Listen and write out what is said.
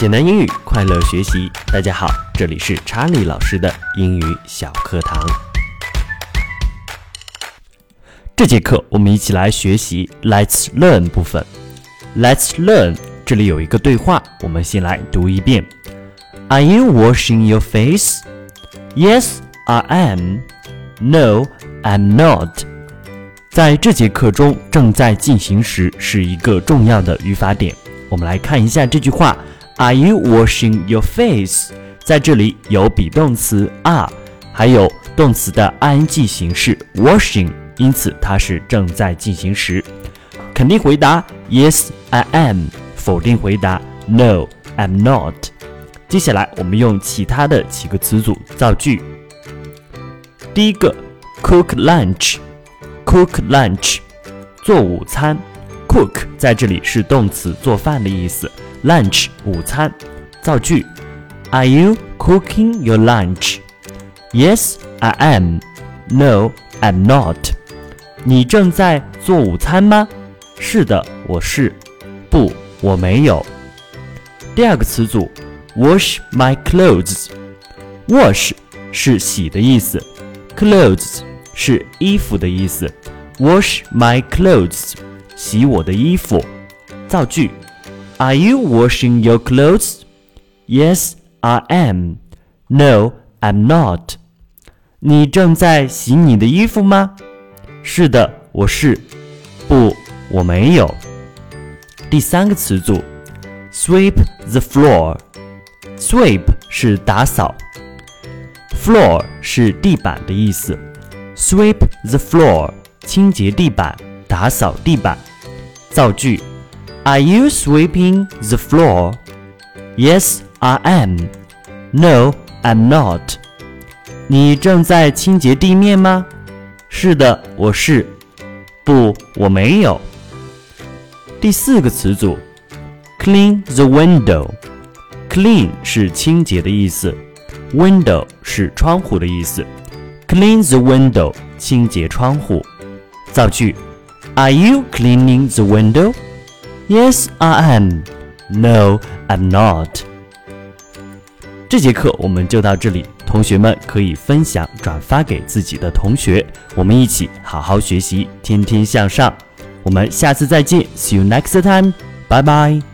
简单英语，快乐学习。大家好，这里是查理老师的英语小课堂。这节课我们一起来学习 Let's Learn 部分。Let's Learn 这里有一个对话，我们先来读一遍。Are you washing your face? Yes, I am. No, I'm not. 在这节课中，正在进行时是一个重要的语法点。我们来看一下这句话：Are you washing your face？在这里有 be 动词 are，还有动词的 ing 形式 washing，因此它是正在进行时。肯定回答 Yes, I am。否定回答 No, I'm not。接下来我们用其他的几个词组造句。第一个，cook lunch。Cook lunch，做午餐。Cook 在这里是动词，做饭的意思。Lunch 午餐。造句：Are you cooking your lunch? Yes, I am. No, I'm not. 你正在做午餐吗？是的，我是。不，我没有。第二个词组：wash my clothes。Wash 是洗的意思，clothes 是衣服的意思。Wash my clothes，洗我的衣服。造句 ：Are you washing your clothes? Yes, I am. No, I'm not. 你正在洗你的衣服吗？是的，我是。不，我没有。第三个词组：sweep the floor。sweep 是打扫，floor 是地板的意思。Sweep the floor。清洁地板，打扫地板。造句 ：Are you sweeping the floor? Yes, I am. No, I'm not. 你正在清洁地面吗？是的，我是。不，我没有。第四个词组：clean the window。clean 是清洁的意思，window 是窗户的意思。clean the window，清洁窗户。造句：Are you cleaning the window? Yes, I am. No, I'm not. 这节课我们就到这里，同学们可以分享转发给自己的同学，我们一起好好学习，天天向上。我们下次再见，See you next time. Bye bye.